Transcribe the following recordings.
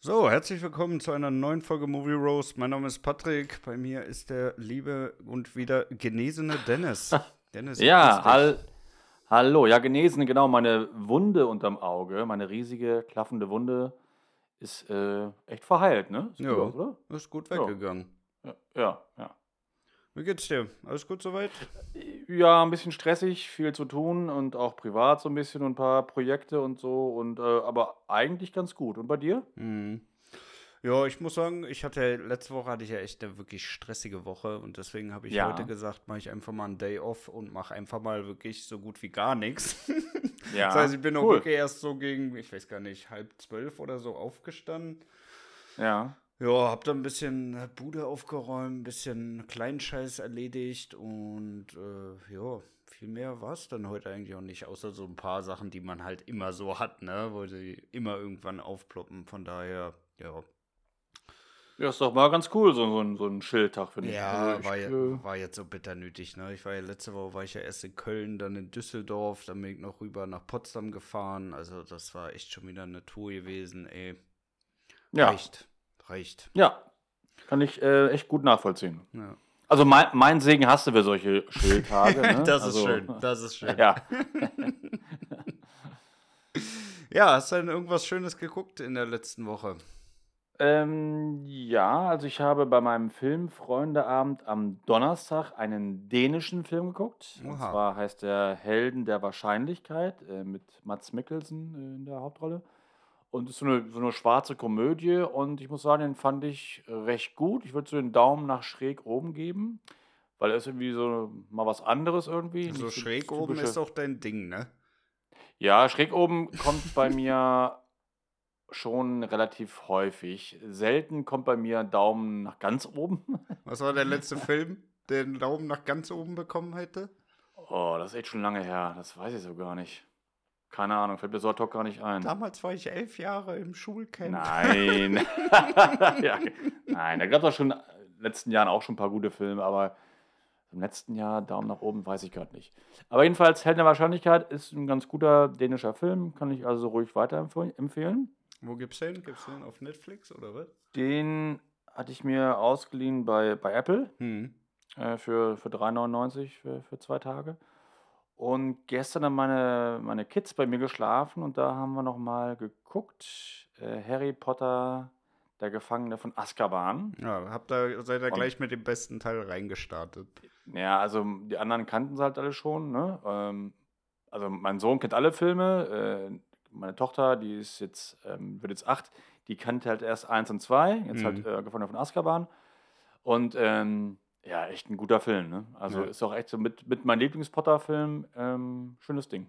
So, herzlich willkommen zu einer neuen Folge Movie Rose. Mein Name ist Patrick. Bei mir ist der liebe und wieder genesene Dennis. Dennis, ja, hall hallo. Ja, genesen, genau. Meine Wunde unterm Auge, meine riesige, klaffende Wunde, ist äh, echt verheilt, ne? Ist ja, gut, oder? Ist gut weggegangen. Ja, ja. ja. Wie geht's dir? Alles gut soweit? Ja, ein bisschen stressig, viel zu tun und auch privat so ein bisschen und ein paar Projekte und so. Und äh, aber eigentlich ganz gut. Und bei dir? Mhm. Ja, ich muss sagen, ich hatte letzte Woche hatte ich ja echt eine wirklich stressige Woche und deswegen habe ich ja. heute gesagt, mache ich einfach mal einen Day off und mache einfach mal wirklich so gut wie gar nichts. Ja. das heißt, ich bin cool. auch wirklich erst so gegen, ich weiß gar nicht, halb zwölf oder so aufgestanden. Ja. Ja, hab dann ein bisschen Bude aufgeräumt, ein bisschen Kleinscheiß erledigt und äh, ja, viel mehr war es dann heute eigentlich auch nicht, außer so ein paar Sachen, die man halt immer so hat, ne, wo sie immer irgendwann aufploppen. Von daher, ja. Ja, ist doch mal ganz cool, so, so, ein, so ein Schildtag, finde ich. Ja, also war, ja, war jetzt so bitter nötig, ne? Ich war ja letzte Woche war ich ja erst in Köln, dann in Düsseldorf, dann bin ich noch rüber nach Potsdam gefahren. Also das war echt schon wieder eine Tour gewesen, ey. Ja. Echt reicht. Ja, kann ich äh, echt gut nachvollziehen. Ja. Also mein, mein, Segen hast du für solche Schildtage. Ne? das also, ist schön, das ist schön. Ja. ja, hast du denn irgendwas Schönes geguckt in der letzten Woche? Ähm, ja, also ich habe bei meinem Film Freundeabend am Donnerstag einen dänischen Film geguckt. Oha. Und zwar heißt der Helden der Wahrscheinlichkeit äh, mit Mats Mikkelsen äh, in der Hauptrolle. Und ist so eine, so eine schwarze Komödie und ich muss sagen, den fand ich recht gut. Ich würde so den Daumen nach schräg oben geben, weil er ist irgendwie so mal was anderes irgendwie. So Nicht schräg oben ist auch dein Ding, ne? Ja, schräg oben kommt bei mir schon relativ häufig. Selten kommt bei mir Daumen nach ganz oben. Was war der letzte Film, der den Daumen nach ganz oben bekommen hätte? Oh, das ist echt schon lange her. Das weiß ich so gar nicht. Keine Ahnung, fällt mir so ad hoc gar nicht ein. Damals war ich elf Jahre im Schulcamp. Nein. ja, nein, da gab es auch schon in den letzten Jahren auch schon ein paar gute Filme, aber im letzten Jahr Daumen nach oben weiß ich gerade nicht. Aber jedenfalls, Held der Wahrscheinlichkeit ist ein ganz guter dänischer Film, kann ich also ruhig weiterempfehlen. Wo gibt's den? Gibt's den auf Netflix oder was? Den hatte ich mir ausgeliehen bei, bei Apple hm. äh, für, für 3,99 für, für zwei Tage. Und gestern haben meine, meine Kids bei mir geschlafen und da haben wir nochmal geguckt. Äh, Harry Potter, der Gefangene von Azkaban. Ja, habt ihr, seid ihr gleich mit dem besten Teil reingestartet. Ja, also die anderen kannten sie halt alle schon. Ne? Ähm, also mein Sohn kennt alle Filme. Äh, meine Tochter, die ist jetzt, ähm, wird jetzt acht, die kannte halt erst eins und zwei. Jetzt halt, mhm. halt äh, Gefangene von Azkaban. Und ähm, ja, echt ein guter Film. Ne? Also ja. ist auch echt so mit, mit meinem Lieblings-Potter-Film ähm, schönes Ding.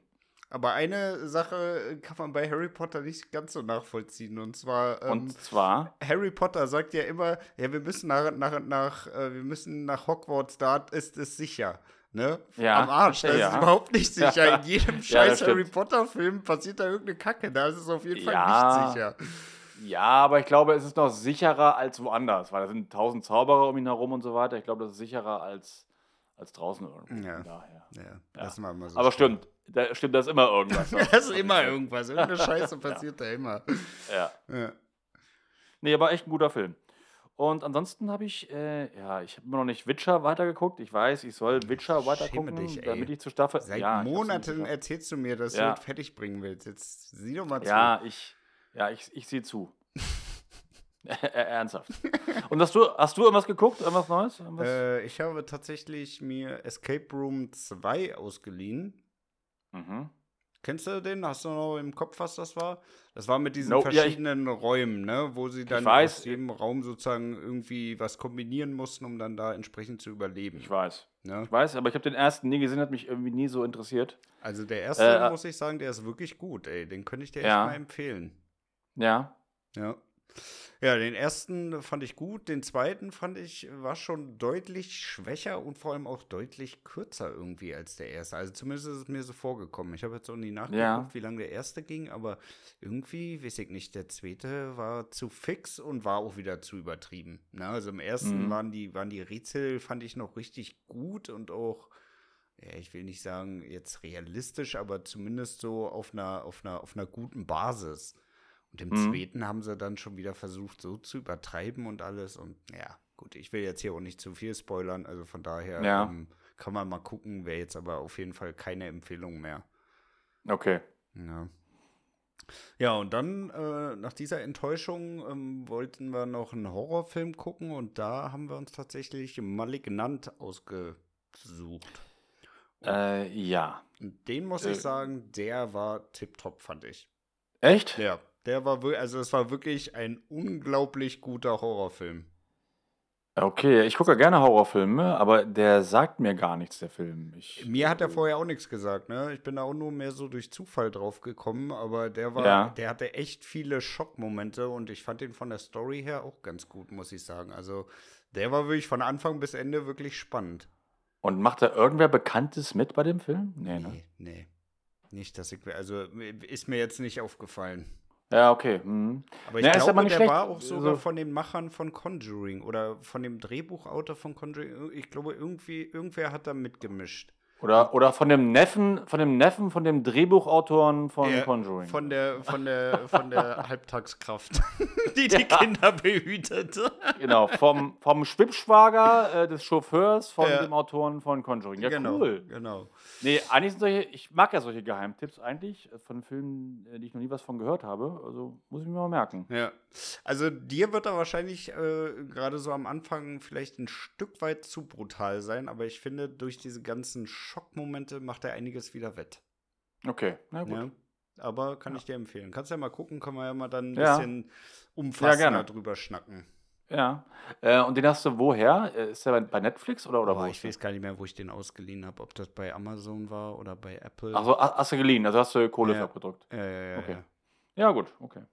Aber eine Sache kann man bei Harry Potter nicht ganz so nachvollziehen. Und zwar, ähm, und zwar? Harry Potter sagt ja immer, ja, wir müssen nach, nach, nach, äh, wir müssen nach Hogwarts, da ist es sicher. Ne? Ja. Am Arsch, das ja. ist überhaupt nicht sicher. Ja. In jedem scheiß Harry Potter-Film passiert da irgendeine Kacke. Da ist es auf jeden Fall nicht sicher. Ja, aber ich glaube, es ist noch sicherer als woanders, weil da sind tausend Zauberer um ihn herum und so weiter. Ich glaube, das ist sicherer als, als draußen irgendwo. Ja. Daher. ja. Ja. mal so aber stimmt, da, stimmt, da ist immer irgendwas. das ist immer irgendwas. Irgendeine Scheiße passiert ja. da immer. Ja. ja. Nee, aber echt ein guter Film. Und ansonsten habe ich, äh, ja, ich habe immer noch nicht Witcher weitergeguckt. Ich weiß, ich soll Witcher weitergucken, dich, damit ich zur Staffel. Seit ja, Monaten erzählst du mir, dass ja. du das fertig bringen willst. Jetzt sieh doch mal zu. Ja, ich, ja, ich, ich sehe zu. Ernsthaft. Und hast du, hast du irgendwas geguckt? Irgendwas Neues? Irgendwas? Äh, ich habe tatsächlich mir Escape Room 2 ausgeliehen. Mhm. Kennst du den? Hast du noch im Kopf, was das war? Das war mit diesen no, verschiedenen ja, ich, Räumen, ne? Wo sie dann weiß, aus jedem Raum sozusagen irgendwie was kombinieren mussten, um dann da entsprechend zu überleben. Ich weiß. Ne? Ich weiß, aber ich habe den ersten nie gesehen, hat mich irgendwie nie so interessiert. Also der erste, äh, muss ich sagen, der ist wirklich gut, ey. Den könnte ich dir ja. echt mal empfehlen. Ja. Ja. Ja, den ersten fand ich gut, den zweiten fand ich war schon deutlich schwächer und vor allem auch deutlich kürzer irgendwie als der erste. Also zumindest ist es mir so vorgekommen. Ich habe jetzt auch nie nachgeguckt, ja. wie lange der erste ging, aber irgendwie, weiß ich nicht, der zweite war zu fix und war auch wieder zu übertrieben. Na, also im ersten mhm. waren, die, waren die Rätsel, fand ich noch richtig gut und auch ja, ich will nicht sagen jetzt realistisch, aber zumindest so auf einer, auf einer, auf einer guten Basis. Und im mhm. zweiten haben sie dann schon wieder versucht, so zu übertreiben und alles. Und ja, gut, ich will jetzt hier auch nicht zu viel spoilern. Also von daher ja. ähm, kann man mal gucken, wäre jetzt aber auf jeden Fall keine Empfehlung mehr. Okay. Ja. Ja, und dann, äh, nach dieser Enttäuschung, ähm, wollten wir noch einen Horrorfilm gucken und da haben wir uns tatsächlich Malignant ausgesucht. Äh, ja. Den muss äh, ich sagen, der war tipptopp, fand ich. Echt? Ja, der war wirklich, also es war wirklich ein unglaublich guter Horrorfilm. Okay, ich gucke ja gerne Horrorfilme, aber der sagt mir gar nichts, der Film. Ich, Mir hat er vorher auch nichts gesagt, ne? Ich bin da auch nur mehr so durch Zufall drauf gekommen, aber der war, Ja. der hatte echt viele Schockmomente und ich fand den von der Story her auch ganz gut, muss ich sagen. Also der war wirklich von Anfang bis Ende wirklich spannend. Und macht da irgendwer Bekanntes mit bei dem Film? Nee, ne? Nee, nee. Nicht, dass ich, also ist mir jetzt nicht aufgefallen. Ja, okay. Mhm. Aber ich ja, glaube, der schlecht. war auch sogar so. von den Machern von Conjuring oder von dem Drehbuchautor von Conjuring. Ich glaube, irgendwie, irgendwer hat da mitgemischt. Oder, oder von dem Neffen, von dem Neffen von dem Drehbuchautoren von ja, Conjuring. Von der, von der, von der Halbtagskraft, die die ja. Kinder behütet. genau, vom, vom Schwippschwager äh, des Chauffeurs von ja. dem Autoren von Conjuring. Ja, genau, cool. Genau. Nee, eigentlich sind solche, ich mag ja solche Geheimtipps eigentlich äh, von Filmen, äh, die ich noch nie was von gehört habe. Also muss ich mir mal merken. Ja. Also dir wird er wahrscheinlich äh, gerade so am Anfang vielleicht ein Stück weit zu brutal sein, aber ich finde, durch diese ganzen Schockmomente macht er einiges wieder wett. Okay, na gut. Ja, aber kann ja. ich dir empfehlen. Kannst ja mal gucken, kann man ja mal dann ein ja. bisschen umfassender drüber schnacken. Ja. Äh, und den hast du woher? Äh, ist der bei Netflix oder, oder oh, wo? Ich weiß gar nicht mehr, wo ich den ausgeliehen habe. Ob das bei Amazon war oder bei Apple. Achso, hast du geliehen, also hast du Kohle ja. abgedruckt. Ja, ja, ja. Okay. Ja, gut, okay.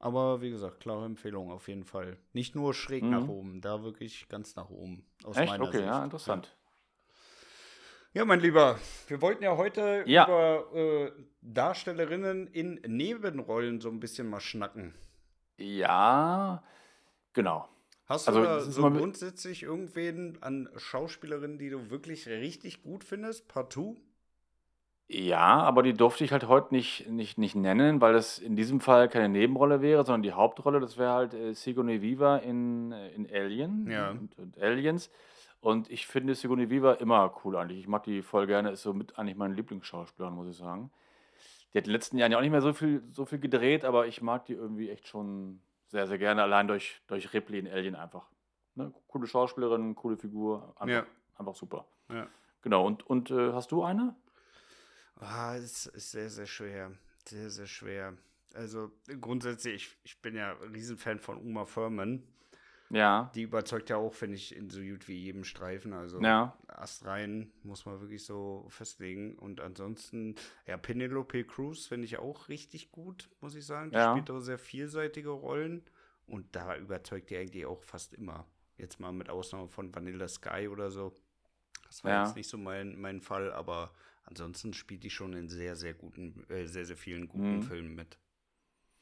Aber wie gesagt, klare Empfehlung auf jeden Fall. Nicht nur schräg mhm. nach oben, da wirklich ganz nach oben. Aus Echt? meiner okay, Sicht. ja, interessant. Ja, mein Lieber, wir wollten ja heute ja. über äh, Darstellerinnen in Nebenrollen so ein bisschen mal schnacken. Ja, genau. Hast du also, da so grundsätzlich irgendwen an Schauspielerinnen, die du wirklich richtig gut findest, partout? Ja, aber die durfte ich halt heute nicht, nicht, nicht nennen, weil das in diesem Fall keine Nebenrolle wäre, sondern die Hauptrolle, das wäre halt äh, Sigourney Weaver in, äh, in Alien ja. und, und Aliens. Und ich finde Sigourney Weaver immer cool eigentlich. Ich mag die voll gerne, ist so mit eigentlich mein Lieblingsschauspieler, muss ich sagen. Die hat in den letzten Jahren ja auch nicht mehr so viel, so viel gedreht, aber ich mag die irgendwie echt schon sehr, sehr gerne, allein durch, durch Ripley in Alien einfach. Ne? Coole Schauspielerin, coole Figur, einfach, ja. einfach super. Ja. Genau, und, und äh, hast du eine? Ah, es ist sehr, sehr schwer. Sehr, sehr schwer. Also grundsätzlich, ich, ich bin ja ein Riesenfan von Uma Thurman. Ja. Die überzeugt ja auch, finde ich, in so gut wie jedem Streifen. Also ja. Ast rein, muss man wirklich so festlegen. Und ansonsten, ja, Penelope Cruz finde ich auch richtig gut, muss ich sagen. Die ja. spielt auch sehr vielseitige Rollen. Und da überzeugt die eigentlich auch fast immer. Jetzt mal mit Ausnahme von Vanilla Sky oder so. Das war ja. jetzt nicht so mein, mein Fall, aber ansonsten spielt die schon in sehr, sehr guten, äh, sehr, sehr vielen guten mhm. Filmen mit.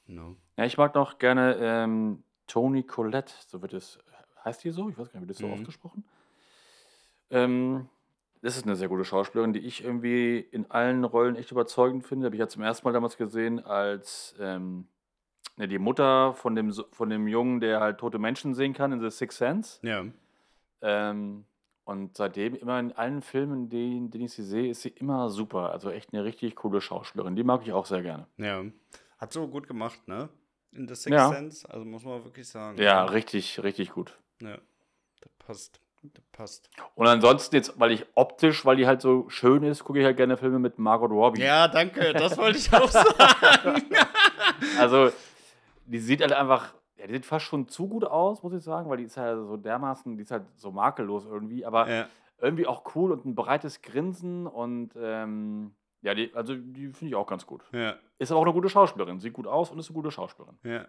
No. Ja, ich mag noch gerne ähm, Toni Collette, so wird es, heißt die so? Ich weiß gar nicht, wird das so mhm. ausgesprochen? Ähm, das ist eine sehr gute Schauspielerin, die ich irgendwie in allen Rollen echt überzeugend finde. Habe ich ja zum ersten Mal damals gesehen als ähm, ne, die Mutter von dem, von dem Jungen, der halt tote Menschen sehen kann in The Sixth Sense. Ja. Ähm, und seitdem immer in allen Filmen, denen, denen ich sie sehe, ist sie immer super. Also echt eine richtig coole Schauspielerin. Die mag ich auch sehr gerne. Ja. Hat so gut gemacht, ne? In The Sixth Ja. Sense. Also muss man wirklich sagen. Ja, richtig, richtig gut. Ja, das passt. Das passt. Und ansonsten jetzt, weil ich optisch, weil die halt so schön ist, gucke ich halt gerne Filme mit Margot Robbie. Ja, danke. Das wollte ich auch sagen. Also, die sieht halt einfach, ja, die sieht fast schon zu gut aus, muss ich sagen, weil die ist halt so dermaßen, die ist halt so makellos irgendwie, aber Ja. irgendwie auch cool und ein breites Grinsen und ähm, ja, die, also die finde ich auch ganz gut. Ja. Ist aber auch eine gute Schauspielerin. Sieht gut aus und ist eine gute Schauspielerin. Ja.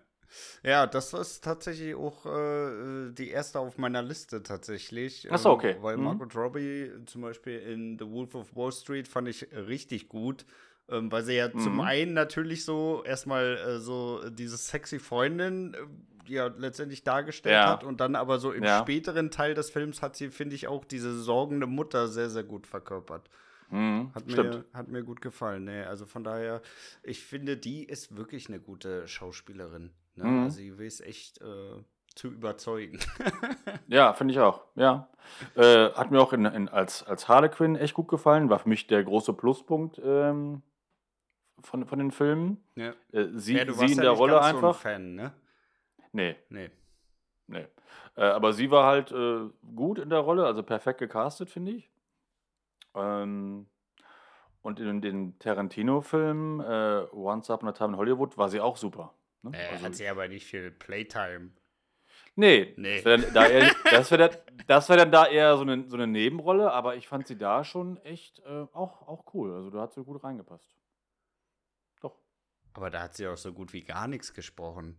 Ja, das ist tatsächlich auch äh, die erste auf meiner Liste tatsächlich. Achso, okay. Ähm, weil mhm. Margot Robbie zum Beispiel in The Wolf of Wall Street fand ich richtig gut. Ähm, weil sie ja mhm. zum einen natürlich so erstmal äh, so diese sexy Freundin äh, ja letztendlich dargestellt ja. hat und dann aber so im ja. späteren Teil des Films hat sie, finde ich, auch diese sorgende Mutter sehr, sehr gut verkörpert. Mhm, hat, mir, hat mir gut gefallen. Nee, also von daher, ich finde, die ist wirklich eine gute Schauspielerin. Ne? Mhm. Also sie weiß echt äh, zu überzeugen. ja, finde ich auch. Ja. Äh, hat mir auch in, in, als, als Harlequin echt gut gefallen. War für mich der große Pluspunkt ähm, von, von den Filmen. Ja. Äh, sie, ja, sie in der Rolle einfach. So ein Fan, ne? Nee. Nee. Nee. Äh, aber sie war halt äh, gut in der Rolle, also perfekt gecastet, finde ich. Ähm, und in den Tarantino-Filmen äh, Once Upon a Time in Hollywood war sie auch super. Ne? Äh, also, hat sie aber nicht viel Playtime. Nee, nee. das wäre dann, da wär dann, wär dann da eher so eine, so eine Nebenrolle, aber ich fand sie da schon echt äh, auch, auch cool. Also da hat sie gut reingepasst. Doch. Aber da hat sie auch so gut wie gar nichts gesprochen.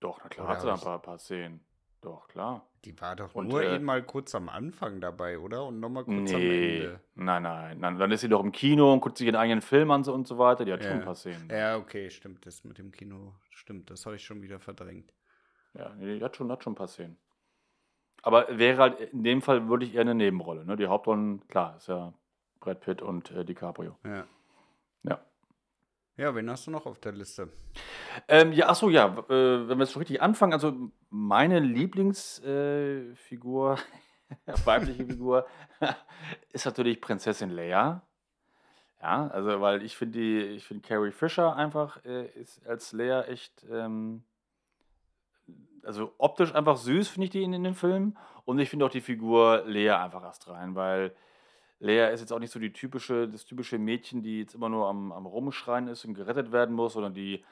Doch, na klar, Oder hat sie da ein paar, paar Szenen. Doch, klar. Die war doch und, nur äh, eben mal kurz am Anfang dabei, oder? Und nochmal kurz nee, am Ende. Nein, nein, nein. Dann ist sie doch im Kino und guckt sich ihren eigenen Film an und so weiter. Die hat ja. schon ein paar Szenen. Ja, okay, stimmt. Das mit dem Kino, stimmt. Das habe ich schon wieder verdrängt. Ja, nee, die hat schon, hat schon ein paar Szenen. Aber wäre halt in dem Fall wirklich eher eine Nebenrolle. Ne? Die Hauptrollen, klar, ist ja Brad Pitt und äh, DiCaprio. Ja. Ja. Ja, wen hast du noch auf der Liste? Ähm, ja, achso, ja, äh, wenn wir jetzt schon richtig anfangen, also meine Lieblingsfigur, äh, weibliche Figur, ist natürlich Prinzessin Leia. Ja, also weil ich finde die, ich finde Carrie Fisher einfach äh, ist als Leia echt, ähm, also optisch einfach süß, finde ich die in, in den Filmen. Und ich finde auch die Figur Leia einfach erst rein, weil Lea ist jetzt auch nicht so die typische, das typische Mädchen, die jetzt immer nur am, am Rumschreien ist und gerettet werden muss, sondern die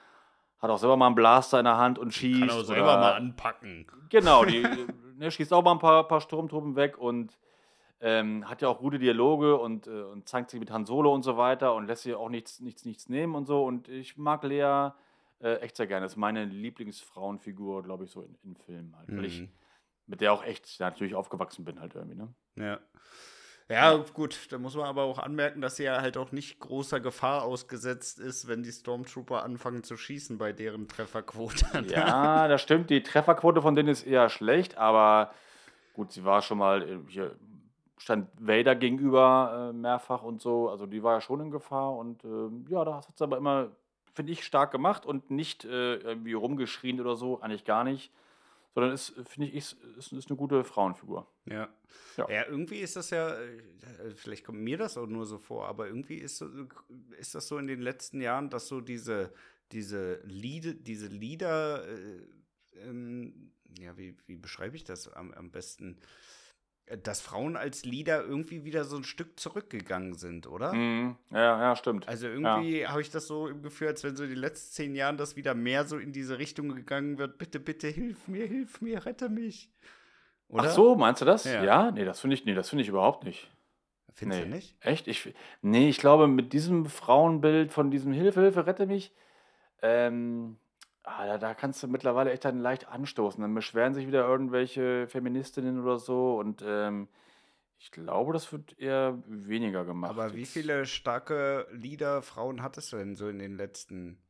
hat auch selber mal einen Blaster in der Hand und schießt. Kann auch selber oder, mal anpacken. Genau, die ne, schießt auch mal ein paar, paar Sturmtruppen weg und ähm, hat ja auch gute Dialoge und, äh, und zankt sich mit Han Solo und so weiter und lässt sich auch nichts, nichts, nichts nehmen und so. Und ich mag Lea äh, echt sehr gerne. Das ist meine Lieblingsfrauenfigur, glaube ich, so in, in Filmen halt. Mhm. Weil ich mhm. mit der auch echt natürlich aufgewachsen bin halt irgendwie, ne? Ja. Ja, gut, da muss man aber auch anmerken, dass sie ja halt auch nicht großer Gefahr ausgesetzt ist, wenn die Stormtrooper anfangen zu schießen bei deren Trefferquote. Ja, das stimmt. Die Trefferquote von denen ist eher schlecht, aber gut, sie war schon mal äh, hier stand Vader gegenüber äh, mehrfach und so. Also die war ja schon in Gefahr und äh, ja, das hat sie aber immer, finde ich, stark gemacht und nicht äh, irgendwie rumgeschrien oder so, eigentlich gar nicht sondern ist, finde ich, ist, ist, eine gute Frauenfigur. Ja. ja. ja. irgendwie ist das ja, äh, vielleicht kommt mir das auch nur so vor, aber irgendwie ist, ist das so in den letzten Jahren, dass so diese, diese, Lied, diese Lieder, äh, ähm, ja, wie, wie beschreibe ich das am, am besten? Dass Frauen als Leader irgendwie wieder so ein Stück zurückgegangen sind, oder? Mm, ja, ja, stimmt. Also irgendwie ja. habe ich das so im Gefühl, als wenn so in den letzten zehn Jahren das wieder mehr so in diese Richtung gegangen wird. Bitte, bitte, hilf mir, hilf mir, rette mich. Oder? Ach so, meinst du das? Ja, ja? nee, das finde ich, nee, das ich überhaupt nicht. Findest nee. du nicht? Echt? Ich, nee, ich glaube, mit diesem Frauenbild von diesem Hilfe, Hilfe, rette mich, ähm, Ah, da da kannst du mittlerweile echt dann leicht anstoßen. Dann beschweren sich wieder irgendwelche Feministinnen oder so und, ähm, ich glaube, das wird eher weniger gemacht Aber wie viele starke Leader-Frauen hattest du denn so in den letzten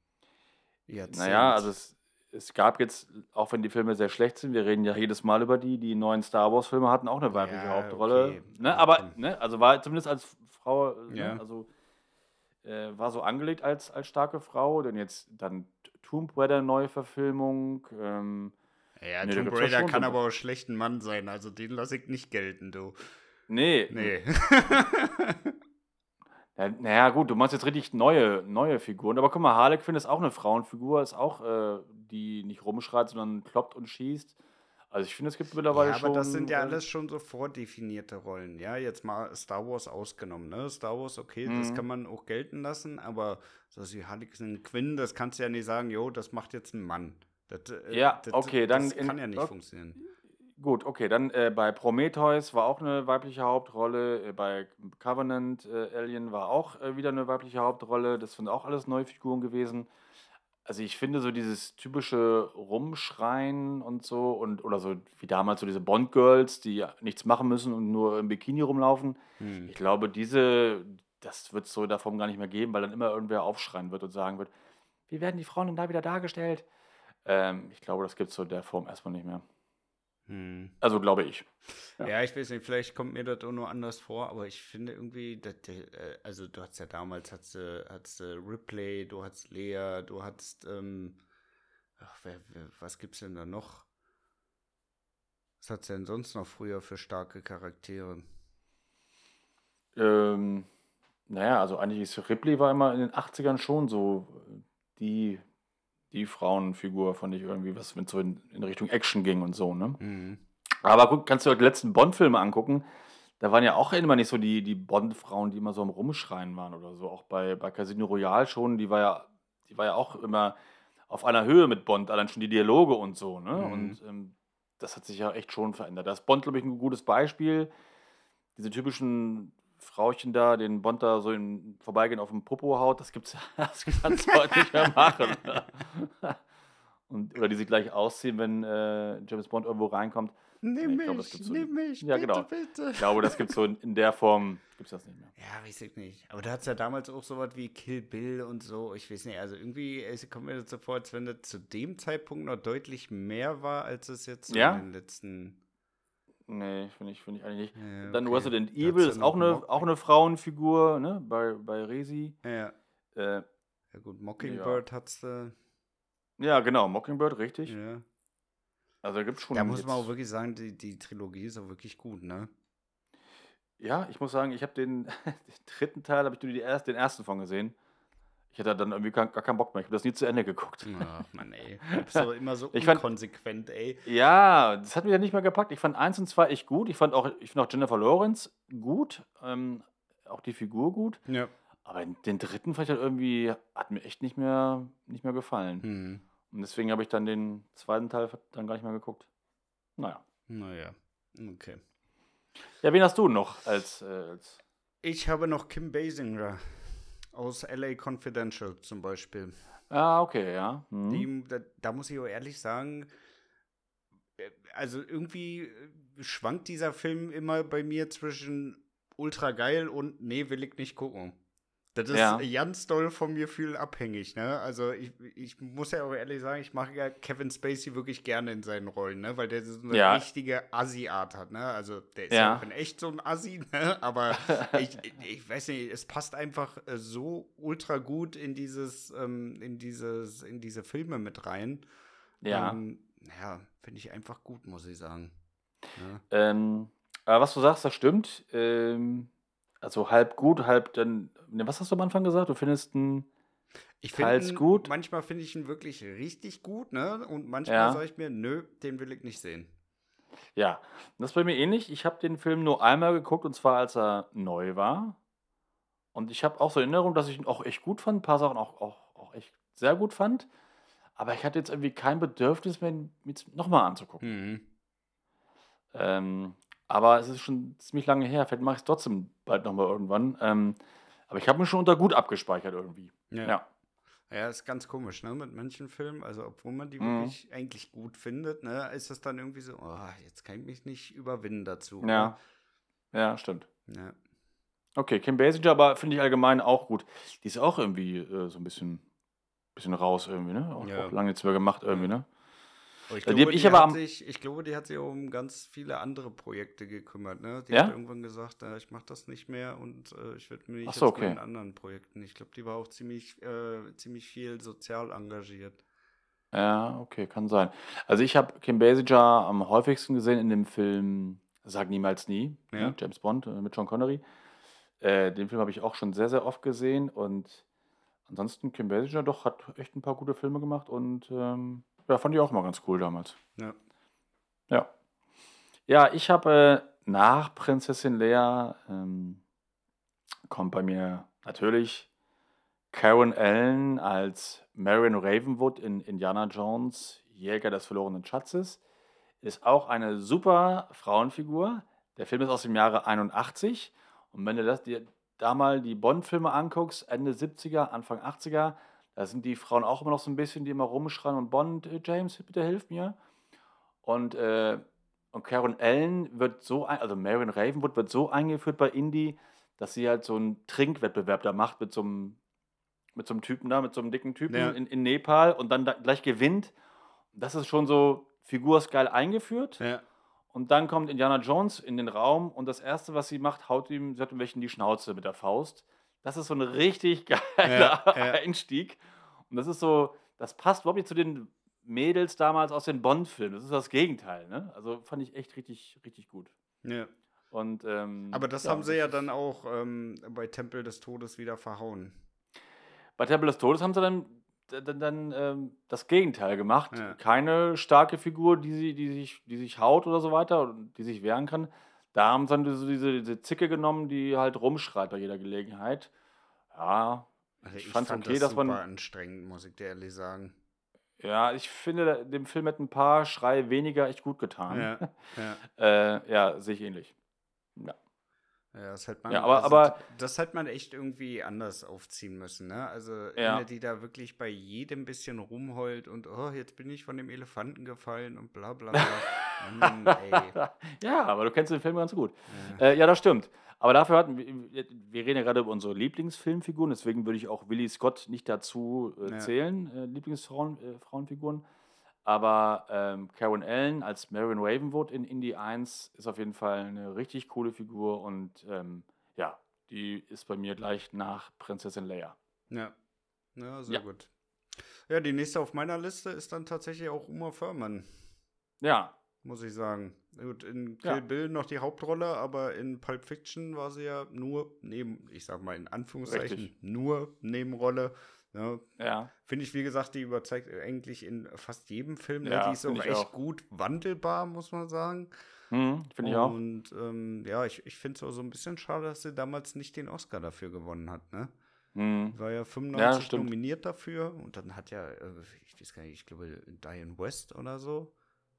Naja, also es es gab jetzt, auch wenn die Filme sehr schlecht sind, wir reden ja jedes Mal über die, die neuen Star-Wars-Filme hatten auch eine weibliche Ja, Hauptrolle, okay. ne? Aber, ne, also war zumindest als Frau, ne, Ja. also, äh, war so angelegt als als starke Frau, denn jetzt dann Tomb Raider Neuverfilmung. Ähm, ja, nee, Tomb Raider kann aber auch schlechten Mann sein, also den lasse ich nicht gelten, du. Nee. Nee. naja, gut, du meinst jetzt richtig neue, neue Figuren. Aber guck mal, Harlequin ist auch eine Frauenfigur, ist auch, äh, die nicht rumschreit, sondern kloppt und schießt. Also ich finde, es gibt mittlerweile ja, schon. aber das sind ja äh, alles schon so vordefinierte Rollen. Ja, jetzt mal Star Wars ausgenommen. Ne? Star Wars, okay, mhm. das kann man auch gelten lassen, aber so wie Harlequin Quinn, das kannst du ja nicht sagen, jo, das macht jetzt ein Mann. Das, äh, ja, das, okay, dann. Das kann in, ja nicht okay. funktionieren. Gut, okay, dann äh, bei Prometheus war auch eine weibliche Hauptrolle, äh, bei Covenant äh, Alien war auch äh, wieder eine weibliche Hauptrolle, das sind auch alles neue Figuren gewesen. Also ich finde so dieses typische Rumschreien und so und oder so wie damals so diese Bond-Girls, die nichts machen müssen und nur im Bikini rumlaufen. Hm. Ich glaube, diese, das wird es so in der Form gar nicht mehr geben, weil dann immer irgendwer aufschreien wird und sagen wird, wie werden die Frauen denn da wieder dargestellt? Ähm, ich glaube, das gibt es so in der Form erstmal nicht mehr. Hm. Also glaube ich. Ja. ja. ich weiß nicht, vielleicht kommt mir das auch nur anders vor, aber ich finde irgendwie, dass, äh, also du hattest ja damals, hattest, hattest Ripley, du hattest Lea, du hattest, ähm, ach, wer, wer, was gibt's denn da noch? Was hat's denn sonst noch früher für starke Charaktere? Ähm, naja, also eigentlich ist Ripley war immer in den 80ern schon so die, die Frauenfigur, fand ich irgendwie, was wenn es so in, in, Richtung Action ging und so, ne? Mhm. Aber guck, kannst du die letzten Bond-Filme angucken, da waren ja auch immer nicht so die, die Bond-Frauen, die immer so am Rumschreien waren oder so. Auch bei, bei Casino Royale schon, die war ja, die war ja auch immer auf einer Höhe mit Bond, allein schon die Dialoge und so, ne? Mhm. Und ähm, das hat sich ja echt schon verändert. Da ist Bond, glaube ich, ein gutes Beispiel. Diese typischen Frauchen da, den Bond da so im Vorbeigehen auf dem Popo haut, das gibt's das kannst du heute nicht mehr machen. Und, oder die sich gleich ausziehen, wenn äh, James Bond irgendwo reinkommt. Nimm mich, glaub, so nimm mich, ja, bitte, genau. bitte. Ich glaube, das gibt es so in, in, der Form, gibt das nicht mehr. Ja, weiß ich nicht. Aber da hat es ja damals auch so was wie Kill Bill und so. Ich weiß nicht, also irgendwie es kommt mir das so vor, als wenn das zu dem Zeitpunkt noch deutlich mehr war, als es jetzt ja? in den letzten... Nee, finde ich, find ich eigentlich nicht. Ja, okay. Dann Resident Evil ist auch eine, auch eine Frauenfigur, ne, bei, bei Resi. Ja. Äh, ja gut, Mockingbird ja. hat's da. Ja, genau, Mockingbird, richtig. Ja. Also da gibt schon. Da muss man auch wirklich sagen, die, die Trilogie ist auch wirklich gut, ne? Ja, ich muss sagen, ich habe den, den, dritten Teil, habe ich nur die den ersten von gesehen. Ich hatte dann irgendwie gar, gar keinen Bock mehr. Ich habe das nie zu Ende geguckt. Ach, Mann, ey. Du bist doch immer so ich inkonsequent, fand, ey. Ja, das hat mich ja nicht mehr gepackt. Ich fand eins und zwei echt gut. Ich fand auch, ich finde auch Jennifer Lawrence gut. Ähm, auch die Figur gut. Ja. Aber den dritten fand ich halt irgendwie, hat mir echt nicht mehr, nicht mehr gefallen. Hm. Und deswegen habe ich dann den zweiten Teil dann gar nicht mehr geguckt. Naja. Naja, okay. Ja, wen hast du noch als, äh, als Ich habe noch Kim Basinger aus LA Confidential zum Beispiel. Ah, okay, ja. Mhm. Die, da, da, muss ich auch ehrlich sagen, äh, also irgendwie äh, schwankt dieser Film immer bei mir zwischen ultra geil und nee, will ich nicht gucken. Das ist ja. ganz doll vom Gefühl abhängig, ne? Also ich, ich muss ja auch ehrlich sagen, ich mache ja Kevin Spacey wirklich gerne in seinen Rollen, ne? Weil der so eine ja. richtige Assi-Art hat, ne? Also der ist ja, auch in echt so ein Assi, ne? Aber ich, ich weiß nicht, es passt einfach äh, so ultra gut in dieses, ähm, in dieses, in diese Filme mit rein. Ja. Ähm, ja, finde ich einfach gut, muss ich sagen. Ja. Ähm, aber was du sagst, das stimmt. Ähm also halb gut, halb dann. Ne, was hast du am Anfang gesagt? Du findest ihn ich teils gut? Manchmal finde ich ihn wirklich richtig gut, ne? Und manchmal ja. sage ich mir, nö, den will ich nicht sehen. Ja, das ist bei mir ähnlich. Ich habe den Film nur einmal geguckt und zwar als er neu war. Und ich habe auch so Erinnerung, dass ich ihn auch echt gut fand, ein paar Sachen auch, auch, auch echt sehr gut fand. Aber ich hatte jetzt irgendwie kein Bedürfnis mehr, ihn nochmal anzugucken. Mhm. Ähm, aber es ist schon ziemlich lange her. Vielleicht mache ich es trotzdem bald nochmal irgendwann. Ähm, aber ich habe mich schon unter gut abgespeichert irgendwie. Ja. ja. Ja, ist ganz komisch, ne, mit manchen Filmen. Also, obwohl man die mhm. wirklich eigentlich gut findet, ne, ist das dann irgendwie so, oh, jetzt kann ich mich nicht überwinden dazu. Ja. Ne? Ja, stimmt. Ja. Okay, Kim Basinger, aber finde ich allgemein auch gut. Die ist auch irgendwie äh, so ein bisschen, bisschen raus irgendwie, ne? Auch, ja. auch lange nichts mehr gemacht irgendwie, ne? Ich, glaube, die, ich, aber sich, ich glaube, die hat sich um ganz viele andere Projekte gekümmert. Ne? Die ja? hat irgendwann gesagt, äh, ich mache das nicht mehr und äh, ich werde mich so, jetzt okay. in anderen Projekten. Ich glaube, die war auch ziemlich, äh, ziemlich viel sozial engagiert. Ja, okay, kann sein. Also ich habe Kim Basinger am häufigsten gesehen in dem Film Sag niemals nie, ne? ja. ne? James Bond äh, mit Sean Connery. Äh, den Film habe ich auch schon sehr, sehr oft gesehen und ansonsten Kim Basinger doch hat echt ein paar gute Filme gemacht und ähm, ja, fand ich auch mal ganz cool damals. Ja. Ja. Ja, ich habe äh, nach Prinzessin Lea ähm, kommt bei mir natürlich Karen Allen als Marion Ravenwood in Indiana Jones, Jäger des verlorenen Schatzes. Ist auch eine super Frauenfigur. Der Film ist aus dem Jahre 81. Und wenn du das, dir da mal die Bond-Filme anguckst, Ende 70er, Anfang 80er, da sind die Frauen auch immer noch so ein bisschen, die immer rumschreien und Bond, äh, James, bitte hilf mir. Und, äh, und Karen Allen wird so, ein, also Marion Ravenwood wird so eingeführt bei Indie, dass sie halt so einen Trinkwettbewerb da macht mit so einem, mit so einem Typen da, mit so einem dicken Typen ja. in, in Nepal und dann da gleich gewinnt. Das ist schon so figursgeil eingeführt. Ja. Und dann kommt Indiana Jones in den Raum und das Erste, was sie macht, haut ihm, sie hat ihm welchen in die Schnauze mit der Faust. Das ist so ein richtig geiler Ja, ja. Einstieg. Und das ist so, das passt überhaupt nicht zu den Mädels damals aus den Bond-Filmen. Das ist das Gegenteil, ne? Also fand ich echt richtig, richtig gut. Ja. Und, ähm, Aber das ja, haben sie ja dann auch ähm, bei Tempel des Todes wieder verhauen. Bei Tempel des Todes haben sie dann, dann, dann ähm, das Gegenteil gemacht. Ja. Keine starke Figur, die, sie, die, sich, die sich haut oder so weiter, und die sich wehren kann. Da haben sie dann diese, diese, diese Zicke genommen, die halt rumschreit bei jeder Gelegenheit. Ja, Also Ich ich, fand okay, das dass super man- anstrengend, muss ich dir ehrlich sagen. ja, ich finde, dem Film hätten ein paar Schreie weniger echt gut getan. Ja, ja. Äh, ja, sehe ich ähnlich. Ja. Ja, das hätte man, Ja, aber- also aber- das hätte man echt irgendwie anders aufziehen müssen, ne? Also Ja. eine, die da wirklich bei jedem bisschen rumheult und oh, jetzt bin ich von dem Elefanten gefallen und bla bla bla. Mann, ja, aber du kennst den Film ganz gut. Ja. Äh, ja, das stimmt. Aber dafür hatten wir, wir reden ja gerade über unsere Lieblingsfilmfiguren, deswegen würde ich auch Willy Scott nicht dazu äh, Ja. zählen, äh, Lieblingsfrauenfiguren. Äh. Aber ähm, Karen Allen als Marion Ravenwood in Indie 1 ist auf jeden Fall eine richtig coole Figur und ähm, ja, die ist bei mir gleich nach Prinzessin Leia. Ja. Ja, sehr Ja. gut. Ja, die nächste auf meiner Liste ist dann tatsächlich auch Uma Thurman, Ja, muss ich sagen. Gut, in Ja. Kill Bill noch die Hauptrolle, aber in Pulp Fiction war sie ja nur neben, ich sag mal in Anführungszeichen, Richtig. nur Nebenrolle. Ne? ja, Finde ich, wie gesagt, die überzeugt eigentlich in fast jedem Film. Ne? Ja, Die ist auch echt auch. gut wandelbar, muss man sagen. hm, finde ich auch. Und ähm, ja, ich, ich finde es auch so ein bisschen schade, dass sie damals nicht den Oscar dafür gewonnen hat. Ne? Hm. War ja 95 stimmt. nominiert dafür und dann hat ja, äh, ich weiß gar nicht, ich glaube, Diane West oder so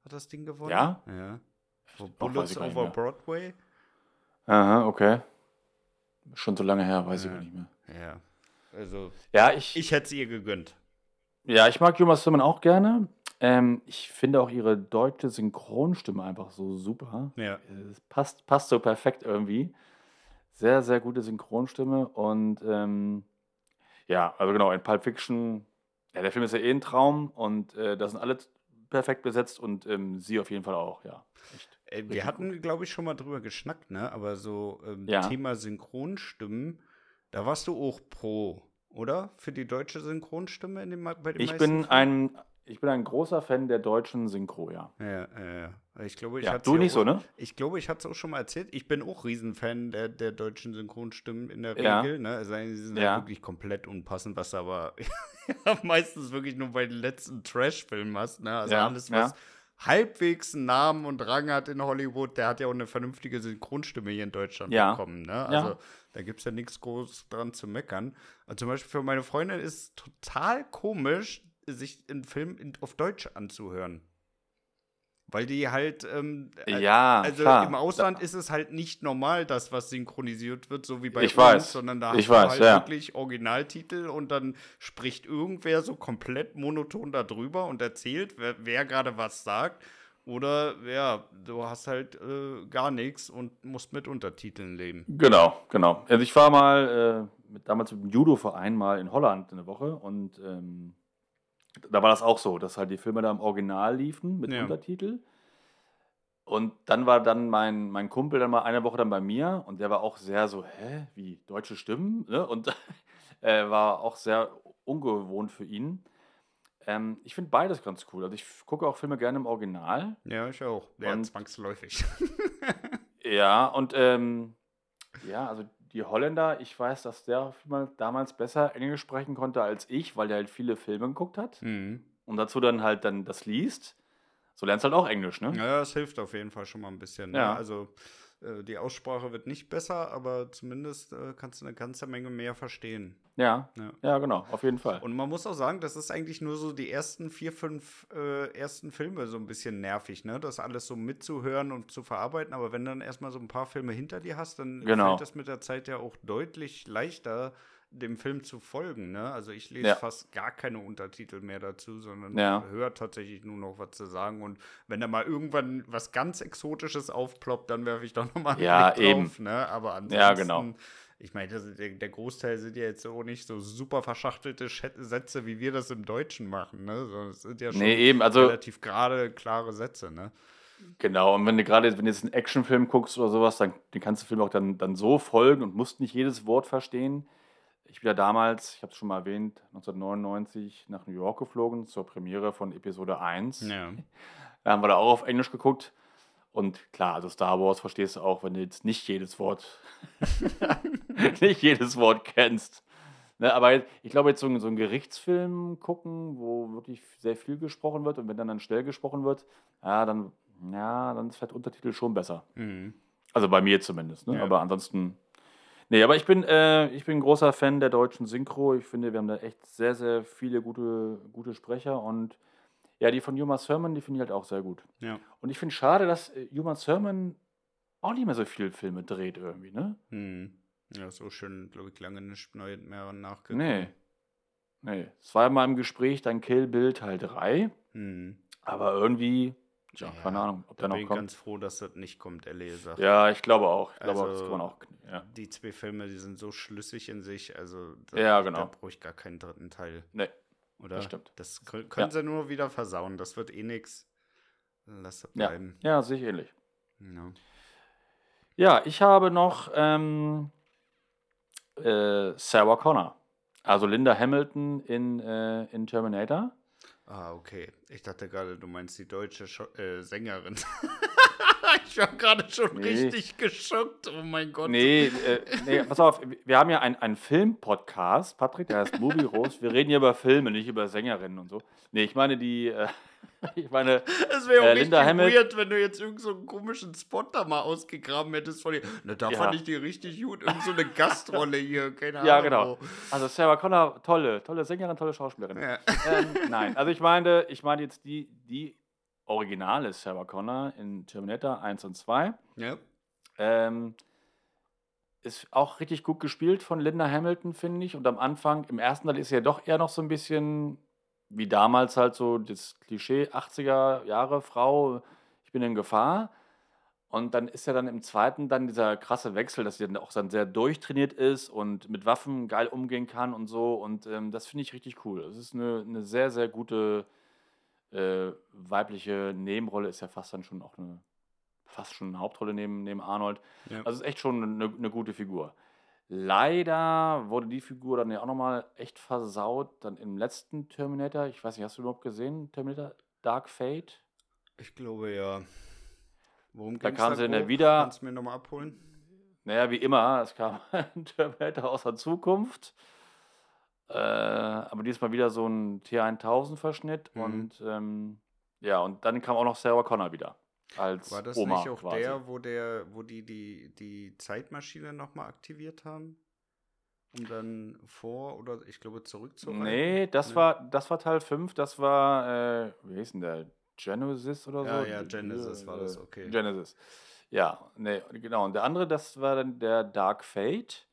hat das Ding gewonnen. Ja? Ja. So Bullets ich over. Broadway. Aha, okay. Schon so lange her, weiß ich Ja. gar nicht mehr. Ja. Also, Ja, ich, ich hätte es ihr gegönnt. Ja, ich mag Uma Thurman auch gerne. Ähm, ich finde auch ihre deutsche Synchronstimme einfach so super. Ja. Es passt, passt so perfekt irgendwie. Sehr, sehr gute Synchronstimme. Und ähm, ja, also genau, in Pulp Fiction, ja, der Film ist ja eh ein Traum und äh, da sind alle perfekt besetzt und ähm, sie auf jeden Fall auch, ja. Echt. Äh, wir hatten, glaube ich, schon mal drüber geschnackt, ne? Aber so ähm, Ja. Thema Synchronstimmen, da warst du auch pro, oder? Für die deutsche Synchronstimme in den, me- bei den Ich bin Filmen? ein, ich bin ein großer Fan der deutschen Synchro, ja. Ja, ja, ja. Ich glaube, ich Ja, du nicht so, ne? Ich glaube, ich hatte es auch schon mal erzählt. Ich bin auch Riesenfan der, der deutschen Synchronstimmen in der Ja. Regel. Ne? Also, sie sind ja. Ja. wirklich komplett unpassend, was du aber meistens wirklich nur bei den letzten Trash-Filmen hast. Ne? Also Ja, alles, was halbwegs einen Namen und Rang hat in Hollywood, der hat ja auch eine vernünftige Synchronstimme hier in Deutschland Ja. bekommen. Ne? Also Ja. da gibt es ja nichts groß dran zu meckern. Also zum Beispiel für meine Freundin ist es total komisch, sich einen Film in, auf Deutsch anzuhören. Weil die halt, ähm, äh, Ja, also klar. im Ausland ist es halt nicht normal, das, was synchronisiert wird, so wie bei Ich uns, weiß. sondern da Ich hast du weiß, halt ja. wirklich Originaltitel und dann spricht irgendwer so komplett monoton darüber und erzählt, wer, wer gerade was sagt. Oder ja, du hast halt äh, gar nichts und musst mit Untertiteln leben. Genau, genau. Also ich war mal äh, mit, damals mit dem Judo-Verein mal in Holland eine Woche und ähm, da war das auch so, dass halt die Filme da im Original liefen mit Ja. Untertitel. Und dann war dann mein, mein Kumpel dann mal eine Woche dann bei mir und der war auch sehr so, hä, wie deutsche Stimmen? Ne? Und äh, war auch sehr ungewohnt für ihn. Ähm, ich finde beides ganz cool. Also ich gucke auch Filme gerne im Original. Ja, ich auch. Ja, Und- zwangsläufig. Ja, und ähm, ja, also die Holländer, ich weiß, dass der damals besser Englisch sprechen konnte als ich, weil der halt viele Filme geguckt hat mhm. und dazu dann halt dann das liest. So lernst du halt auch Englisch, ne? Ja, das hilft auf jeden Fall schon mal ein bisschen. Ne? Ja. Also äh, die Aussprache wird nicht besser, aber zumindest äh, kannst du eine ganze Menge mehr verstehen. Ja, Ja. ja, genau, auf jeden Fall. Und man muss auch sagen, das ist eigentlich nur so die ersten vier, fünf äh, ersten Filme so ein bisschen nervig, ne? Das alles so mitzuhören und zu verarbeiten. Aber wenn dann erstmal so ein paar Filme hinter dir hast, dann Genau. fällt das mit der Zeit ja auch deutlich leichter, dem Film zu folgen, ne? Also ich lese Ja. fast gar keine Untertitel mehr dazu, sondern Ja. höre tatsächlich nur noch was zu sagen. Und wenn da mal irgendwann was ganz Exotisches aufploppt, dann werfe ich doch nochmal einen Ja, Blick drauf, eben. ne? Aber ansonsten Ja, genau. ich meine, das, der, der Großteil sind ja jetzt auch nicht so super verschachtelte Sätze, wie wir das im Deutschen machen. Ne? Sondern es sind ja schon Nee, eben, also relativ gerade, klare Sätze. Ne? Genau, und wenn du gerade, wenn du jetzt einen Actionfilm guckst oder sowas, dann den kannst du Film auch dann, dann so folgen und musst nicht jedes Wort verstehen. Ich bin ja damals, ich habe es schon mal erwähnt, 1999 nach New York geflogen zur Premiere von Episode 1. Ja. Da haben wir da auch auf Englisch geguckt. Und klar, also Star Wars verstehst du auch, wenn du jetzt nicht jedes Wort, nicht jedes Wort kennst. Ne, aber ich glaube, jetzt so, ein- so einen Gerichtsfilm gucken, wo wirklich sehr viel gesprochen wird und wenn dann, dann schnell gesprochen wird, ja, dann, ja, dann ist vielleicht Untertitel schon besser. Mhm. Also bei mir zumindest. Ne? Ja. Aber ansonsten. Nee, aber ich bin, äh, ich bin ein großer Fan der deutschen Synchro. Ich finde, wir haben da echt sehr, sehr viele gute, gute Sprecher und ja, die von Juma Thurman, die finde ich halt auch sehr gut. Ja. Und ich finde schade, dass äh, Juma Thurman auch nicht mehr so viele Filme dreht irgendwie, ne? Mhm. Ja, so schön, glaube ich, lange nicht neu mehr nachgeguckt. Nee. Nee. Es war ja mal im Gespräch dann Kill Bill Teil 3, Mhm. aber irgendwie, tja, Ja, keine Ahnung, ob Da der bin noch ich kommt. ganz froh, dass das nicht kommt, ehrlich gesagt. Ja, ich glaube auch. Ich glaube, Also, das kann man auch. Ja. Die zwei Filme, die sind so schlüssig in sich, also da, Ja, da genau. brauche ich gar keinen dritten Teil, Nee. oder? Das stimmt. Das kö- können sie nur wieder versauen, das wird eh nix. Lass das Ja, bleiben. ja, sehe ich ähnlich. Ja. Ja, ich habe noch ähm, äh, Sarah Connor. Also Linda Hamilton in, äh, in Terminator. Ah, okay. Ich dachte gerade, du meinst die deutsche Scho äh, Sängerin. ich war gerade schon Nee. richtig geschockt. Oh mein Gott. Nee, äh, nee, pass auf, wir haben ja einen, Film-Podcast, Patrick, der heißt Movie Rose. Wir reden hier über Filme, nicht über Sängerinnen und so. Nee, ich meine die, äh, ich meine, Es wäre auch Äh, richtig Linda Hamilton- weird, wenn du jetzt irgend so einen komischen Spot da mal ausgegraben hättest von dir. Na, da Ja. fand ich die richtig gut. Irgend so eine Gastrolle hier, keine Ahnung. ja genau. Also Sarah Connor, tolle, tolle Sängerin, tolle Schauspielerin. Ja. ähm, nein, also ich meine, ich meine jetzt die, die originale Sarah Connor in Terminator 1 und 2. ja. Ähm, ist auch richtig gut gespielt von Linda Hamilton, finde ich. Und am Anfang, im ersten Teil ist sie ja doch eher noch so ein bisschen wie damals halt so das Klischee 80er Jahre Frau, ich bin in Gefahr. Und dann ist ja dann im zweiten dann dieser krasse Wechsel, dass sie dann auch dann sehr durchtrainiert ist und mit Waffen geil umgehen kann und so. Und ähm, das finde ich richtig cool. Es ist eine, eine sehr, sehr gute äh, weibliche Nebenrolle, ist ja fast dann schon auch eine, fast schon eine Hauptrolle neben, neben Arnold. Ja. Also ist echt schon eine, eine gute Figur. Leider wurde die Figur dann ja auch nochmal echt versaut, dann im letzten Terminator. Ich weiß nicht, hast du überhaupt gesehen, Terminator Dark Fate? Ich glaube ja. Worum Da kam sie dann grob? wieder- Kannst du mir nochmal abholen? Naja, wie immer, es kam ein Terminator aus der Zukunft. Äh, aber diesmal wieder so ein T1000-Verschnitt. Mhm. Und ähm, ja, und dann kam auch noch Sarah Connor wieder. Als War das Oma nicht auch quasi. der, wo der, wo die die, die Zeitmaschine nochmal aktiviert haben? Um dann vor oder ich glaube zurückzureisen? Nee, das Ne? war das war Teil 5, das war, äh, wie hieß denn der? Genesis oder Ja, so? ja, Genesis äh, war das, okay. Genesis. Ja, nee, genau. Und der andere, das war dann der Dark Fate.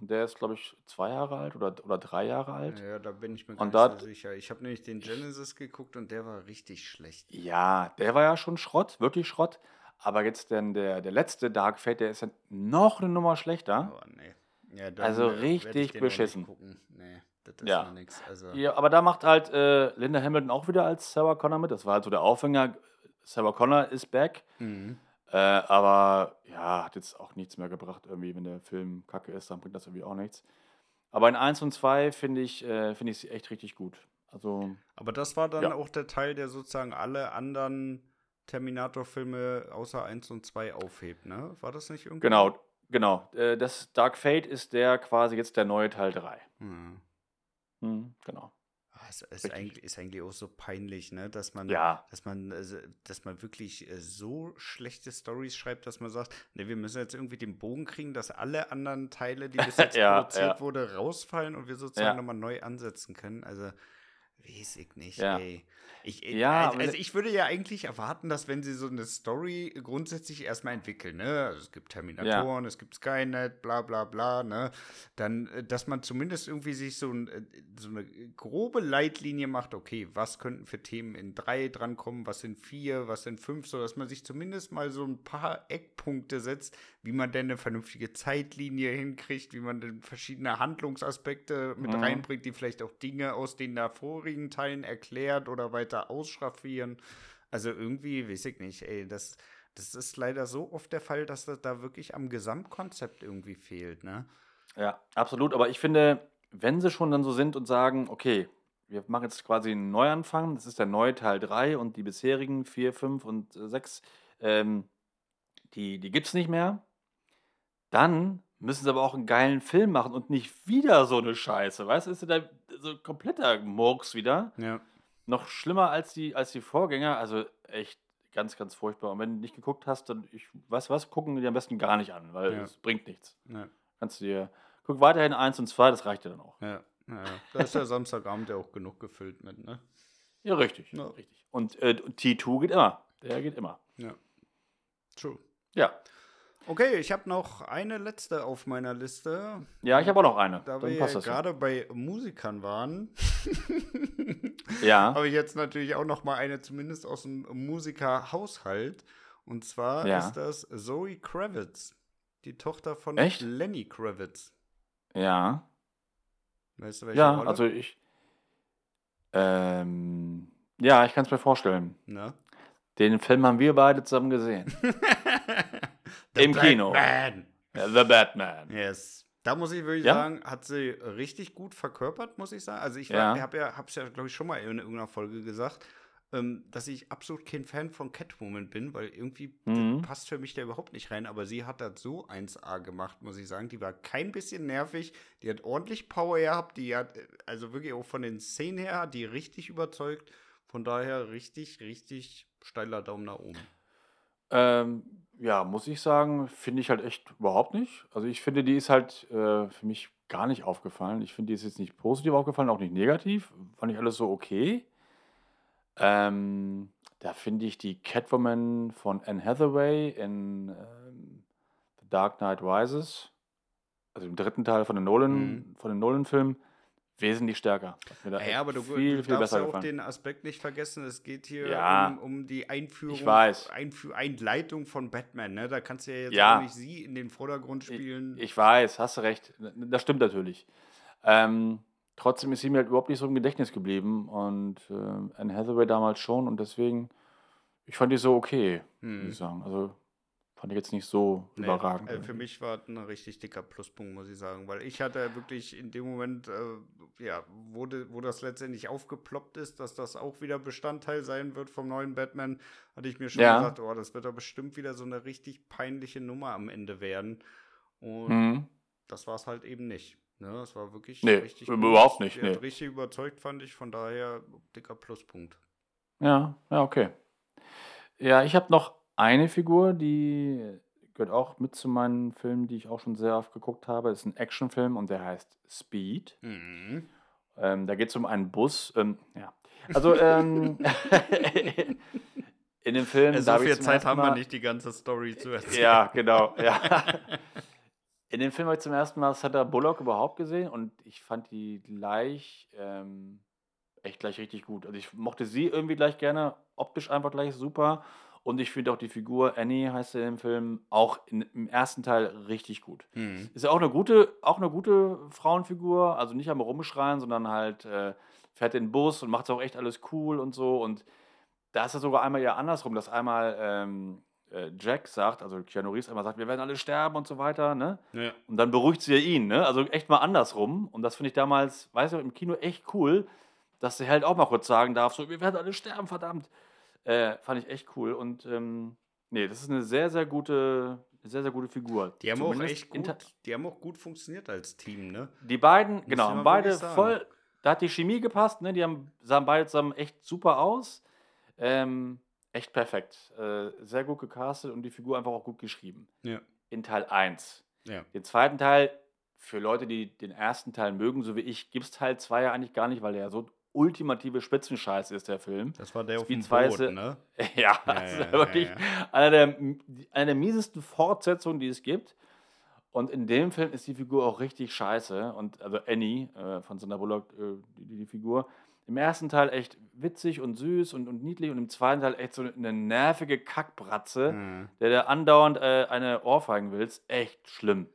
Und der ist, glaube ich, zwei Jahre alt oder, oder drei Jahre alt. Ja, da bin ich mir gar Und nicht dort- so sicher. Ich habe nämlich den Genesis geguckt und der war richtig schlecht. Ja, der war ja schon Schrott, wirklich Schrott. Aber jetzt denn der, der letzte Dark Fate, der ist ja noch eine Nummer schlechter. Aber nee. Ja, Also äh, richtig nicht beschissen. gucken. Nee, das ist Ja. Also, Ja, aber da macht halt äh, Linda Hamilton auch wieder als Sarah Connor mit. Das war halt so der Aufhänger. Sarah Connor ist back. mhm. Äh, aber ja, hat jetzt auch nichts mehr gebracht, irgendwie, wenn der Film kacke ist, dann bringt das irgendwie auch nichts. Aber in 1 und 2 finde ich, äh, finde ich sie echt richtig gut. Also, Aber das war dann Ja. auch der Teil, der sozusagen alle anderen Terminator-Filme außer 1 und 2 aufhebt, ne? War das nicht irgendwie? genau, genau. Äh, das Dark Fate ist der quasi jetzt der neue Teil 3. Hm. Hm, genau. Es ist Richtig. eigentlich, ist eigentlich auch so peinlich, ne? Dass man, Ja. dass man, also, dass man wirklich äh, so schlechte Stories schreibt, dass man sagt, ne, wir müssen jetzt irgendwie den Bogen kriegen, dass alle anderen Teile, die bis jetzt Ja, produziert ja. wurde, rausfallen und wir sozusagen Ja. nochmal neu ansetzen können. Also weiß ich nicht, Ja. ey. Ich, Ja, also, ich würde ja eigentlich erwarten, dass wenn sie so eine Story grundsätzlich erstmal entwickeln, ne, also es gibt Terminatoren, es gibt Skynet, bla bla bla, ne, dann, äh, dass man zumindest irgendwie sich so, ein, äh, so eine grobe Leitlinie macht, okay, was könnten für Themen in drei drankommen, was sind vier, was sind fünf, so dass man sich zumindest mal so ein paar Eckpunkte setzt, wie man denn eine vernünftige Zeitlinie hinkriegt, wie man denn verschiedene Handlungsaspekte mit Mhm. reinbringt, die vielleicht auch Dinge aus den davorigen vorigen Teilen erklärt oder weiter ausschraffieren. Also irgendwie, weiß ich nicht, ey, das, das ist leider so oft der Fall, dass das da wirklich am Gesamtkonzept irgendwie fehlt, ne? Ja, absolut. Aber ich finde, wenn sie schon dann so sind und sagen, okay, wir machen jetzt quasi einen Neuanfang, das ist der neue Teil 3 und die bisherigen 4, 5 und 6, ähm, die, die gibt es nicht mehr, dann müssen sie aber auch einen geilen Film machen und nicht wieder so eine Scheiße. Weißt du, ist da so kompletter Murks wieder. Ja. Noch schlimmer als die, als die Vorgänger. Also echt ganz, ganz furchtbar. Und wenn du nicht geguckt hast, dann, ich weiß was, gucken die am besten gar nicht an, weil Ja. es bringt nichts. Ja. Kannst du dir, guck weiterhin eins und zwei, das reicht dir dann auch. Ja, ja, ja. Da ist der Samstagabend ja auch genug gefüllt mit, ne? Ja, richtig. Ja. richtig. Und äh, T2 geht immer. Der geht immer. Ja. True. Ja. Okay, ich habe noch eine letzte auf meiner Liste. Ja, ich habe auch noch eine. Da Dann wir gerade bei Musikern waren, Ja. habe ich jetzt natürlich auch noch mal eine, zumindest aus dem Musikerhaushalt. Und zwar Ja. ist das Zoe Kravitz, die Tochter von Echt? Lenny Kravitz. Ja. Weißt du, welche Ja, Rolle? also ich. Ähm, ja, ich kann es mir vorstellen. Ne? Den Film haben wir beide zusammen gesehen. The Im Kino. Batman. Ja, The Batman. Yes. Da muss ich wirklich Ja? sagen, hat sie richtig gut verkörpert, muss ich sagen. Also ich Ja. habe ja, hab's ja, glaube ich, schon mal in irgendeiner Folge gesagt, ähm, dass ich absolut kein Fan von Catwoman bin, weil irgendwie Mhm. passt für mich da überhaupt nicht rein. Aber sie hat das so 1A gemacht, muss ich sagen. Die war kein bisschen nervig, die hat ordentlich Power gehabt, die hat, äh, also wirklich auch von den Szenen her, die richtig überzeugt. Von daher richtig, richtig steiler Daumen nach oben. Ähm, ja, muss ich sagen, finde ich halt echt überhaupt nicht. Also ich finde, die ist halt äh, für mich gar nicht aufgefallen. Ich finde, die ist jetzt nicht positiv aufgefallen, auch nicht negativ. Fand ich alles so okay. Ähm, da finde ich die Catwoman von Anne Hathaway in ähm, The Dark Knight Rises, also im dritten Teil von den Nolan, Mhm. von den Nolan-Filmen, wesentlich stärker. Ja, aber du, viel, du viel darfst ja auch gefallen. den Aspekt nicht vergessen. Es geht hier Ja, um, um die Einführung, ich weiß. Einfü Einleitung von Batman. Ne? Da kannst du ja jetzt Ja. auch nicht sie in den Vordergrund spielen. Ich weiß, hast du recht. Das stimmt natürlich. Ähm, trotzdem ist sie mir halt überhaupt nicht so im Gedächtnis geblieben und ähm, Anne Hathaway damals schon und deswegen, ich fand die so okay, Hm. muss ich sagen. Also fand ich jetzt nicht so Nee, überragend. äh, für mich war ein richtig dicker Pluspunkt, muss ich sagen, weil ich hatte wirklich in dem Moment, äh, ja, wo, de, wo das letztendlich aufgeploppt ist, dass das auch wieder Bestandteil sein wird vom neuen Batman, hatte ich mir schon Ja. gesagt, oh, das wird doch bestimmt wieder so eine richtig peinliche Nummer am Ende werden. Und Mhm. das war es halt eben nicht. Ne? Das war wirklich Nee, richtig überhaupt nicht, Die hat nee. richtig überzeugt, fand ich. Von daher dicker Pluspunkt. Ja, ja, okay. Ja, ich habe noch eine Figur, die gehört auch mit zu meinen Filmen, die ich auch schon sehr oft geguckt habe. Ist ein Actionfilm und der heißt Speed. Mhm. Ähm, da geht es um einen Bus. Ähm, ja. Also ähm, in dem Film. so viel Zeit haben wir nicht, die ganze Story zu erzählen. Ja, genau. Ja. In dem Film habe ich zum ersten Mal Sandra Bullock überhaupt gesehen und ich fand die gleich ähm, echt gleich richtig gut. Also ich mochte sie irgendwie gleich gerne, optisch einfach gleich super. Und ich finde auch die Figur Annie heißt sie im Film auch in, im ersten Teil richtig gut. Mhm. Ist ja auch eine gute, auch eine gute Frauenfigur, also nicht am Rumschreien, sondern halt äh, fährt den Bus und macht auch echt alles cool und so. Und da ist es sogar einmal ja andersrum, dass einmal ähm, äh, Jack sagt, also Keanu Reeves einmal sagt, wir werden alle sterben und so weiter, ne? Ja. Und dann beruhigt sie ja ihn, ne? Also echt mal andersrum. Und das finde ich damals, weißt du, im Kino echt cool, dass sie halt auch mal kurz sagen darf, so, wir werden alle sterben, verdammt. Äh, fand ich echt cool. Und ähm, nee, das ist eine sehr, sehr gute, sehr, sehr gute Figur. Die haben auch Zumindest echt inter- gut, die haben auch gut funktioniert als Team, ne? die beiden, genau, man haben beide voll, da hat die Chemie gepasst, ne? Die haben, sahen beide zusammen echt super aus. Ähm, echt perfekt. Äh, sehr gut gecastet und die Figur einfach auch gut geschrieben. Ja. In Teil 1. Ja. Den zweiten Teil, für Leute, die den ersten Teil mögen, so wie ich, gibt es Teil 2 ja eigentlich gar nicht, weil der ja so ultimative Spitzenscheiße ist, der Film. Das war der auf dem 2 Boot, ne? ja, Ja, das ist ja, wirklich ja, Einer, der, eine der miesesten Fortsetzungen, die es gibt. Und in dem Film ist die Figur auch richtig scheiße. Und also Annie äh, von Sandra Bullock, äh, die, die Figur, im ersten Teil echt witzig und süß und, und niedlich und im zweiten Teil echt so eine nervige Kackbratze, Mhm. der da andauernd äh, eine Ohrfeigen willst. Echt schlimm.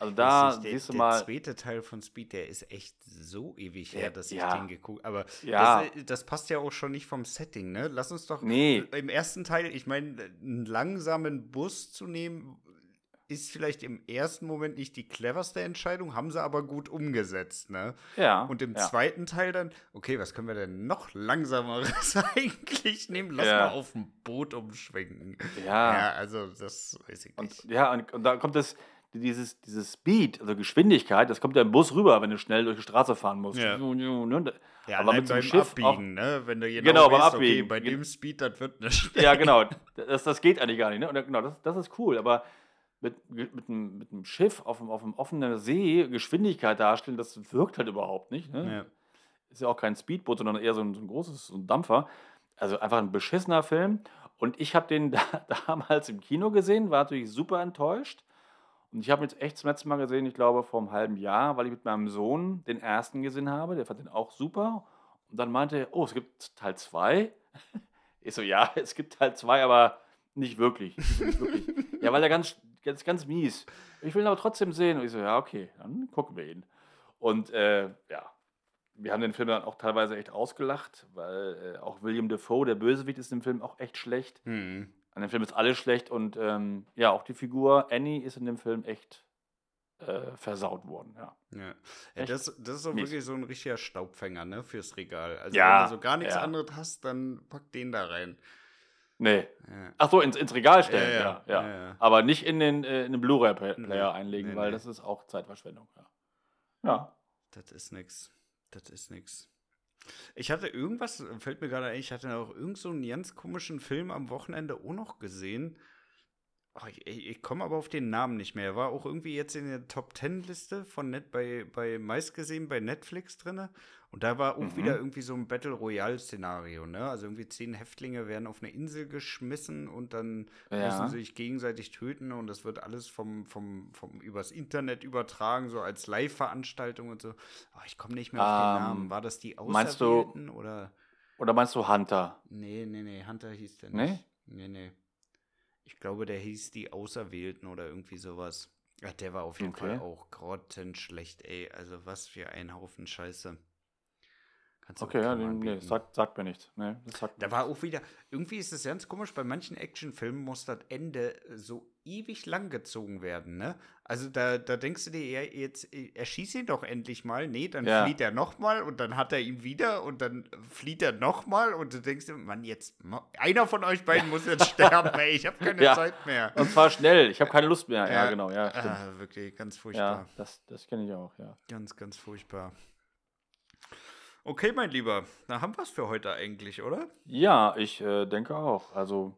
Also da nicht, der, siehst du der mal, zweite Teil von Speed, der ist echt so ewig her, dass ich ja. den geguckt Aber Ja. das, äh, das passt ja auch schon nicht vom Setting, ne? Lass uns doch nee, im ersten Teil, ich meine, einen langsamen Bus zu nehmen, ist vielleicht im ersten Moment nicht die cleverste Entscheidung, haben sie aber gut umgesetzt, ne? ja. Und im ja. zweiten Teil dann, okay, was können wir denn noch langsameres eigentlich nehmen? Lass Ja. mal auf dem Boot umschwenken. Ja. Ja, also das weiß ich Und nicht. ja, und, und da kommt das, dieses, dieses Speed, also Geschwindigkeit, das kommt ja im Bus rüber, wenn du schnell durch die Straße fahren musst. Ja. Ne? Ja, aber mit so einem Schiff Abbiegen, ne? Wenn du genau, Genau, beim weißt, Abbiegen. okay, bei dem Speed, das wird nicht. Ja, genau. Das, das geht eigentlich gar nicht. Ne? Und genau, das, das ist cool. Aber mit, mit, einem, mit einem Schiff auf dem, auf dem offenen See Geschwindigkeit darstellen, das wirkt halt überhaupt nicht. Ne? Ja. Ist ja auch kein Speedboot, sondern eher so ein, so ein großes so ein Dampfer. Also einfach ein beschissener Film. Und ich habe den da, damals im Kino gesehen, war natürlich super enttäuscht. Und ich habe jetzt echt zum letzten Mal gesehen, ich glaube vor einem halben Jahr, weil ich mit meinem Sohn den ersten gesehen habe. Der fand den auch super. Und dann meinte er, oh, es gibt Teil 2. Ich so, ja, es gibt Teil 2, aber nicht wirklich. Nicht wirklich. ja, weil er ganz, ganz, ganz mies. Ich will ihn aber trotzdem sehen. Und ich so, ja, okay, dann gucken wir ihn. Und äh, ja, wir haben den Film dann auch teilweise echt ausgelacht, weil äh, auch William Defoe, der Bösewicht, ist im Film auch echt schlecht. Hm. An dem Film ist alles schlecht und ähm, ja, auch die Figur Annie ist in dem Film echt äh, versaut worden. Ja. Ja. ja das, das ist so mies. wirklich so ein richtiger Staubfänger, ne, fürs Regal. Also Ja, wenn du so gar nichts anderes hast, dann pack den da rein. Nee. Ja. Ach so, ins, ins Regal stellen, Ja, ja. Aber nicht in den, äh, in den Blu-ray-Player Nee, einlegen, nee, weil nee. das ist auch Zeitverschwendung. Ja. ja. Das ist nix. Das ist nix. Ich hatte irgendwas, fällt mir gerade ein, ich hatte auch irgend so ganz komischen Film am Wochenende auch noch gesehen. Oh, ich ich, komme aber auf den Namen nicht mehr. Er war auch irgendwie jetzt in der Top Ten Liste von Net bei, bei meistgesehen bei Netflix drinne. Und da war auch Mhm. wieder irgendwie so ein Battle Royale Szenario, ne? Also irgendwie zehn Häftlinge werden auf eine Insel geschmissen und dann Ja. müssen sie sich gegenseitig töten und das wird alles vom, vom, vom übers Internet übertragen, so als Live-Veranstaltung und so. Aber ich komme nicht mehr auf den Ähm, Namen. War das die meinst du- Auserwählten oder? Oder meinst du Hunter? Nee, nee, nee, Hunter hieß der Nee? nicht. Nee, nee. Ich glaube, der hieß die Auserwählten oder irgendwie sowas. Ja, der war auf jeden Okay. Fall auch grottenschlecht, ey. Also was für ein Haufen Scheiße. Kannst Okay, ja, den, nee, sagt, sagt mir nichts. Nee, das sagt Da war auch wieder, irgendwie ist es ganz komisch, bei manchen Actionfilmen muss das Ende so ewig lang gezogen werden, ne? Also da, da denkst du dir, ja, jetzt äh, erschieß ihn doch endlich mal. Nee, dann Ja. flieht er nochmal und dann hat er ihn wieder und dann flieht er nochmal und du denkst dir, Mann, jetzt, einer von euch beiden muss jetzt sterben, ey, ich habe keine Ja. Zeit mehr. Und zwar schnell. Ich habe keine Lust mehr. Ja, Ja. genau. Ja, stimmt. Ah, wirklich, ganz furchtbar. ja das, das kenne ich auch, ja. Ganz, ganz furchtbar. Okay, mein Lieber, da haben wir es für heute eigentlich, oder? Ja, ich äh, denke auch. Also,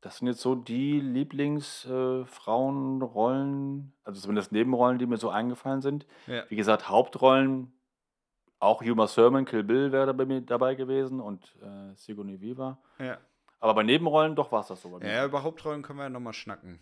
das sind jetzt so die Lieblingsfrauenrollen, also zumindest Nebenrollen, die mir so eingefallen sind. Ja. Wie gesagt, Hauptrollen, auch Uma Thurman, Kill Bill wäre da bei mir dabei gewesen und äh, Sigourney Weaver. Ja, Aber bei Nebenrollen, doch war es das so bei mir. ja über Hauptrollen können wir ja nochmal schnacken.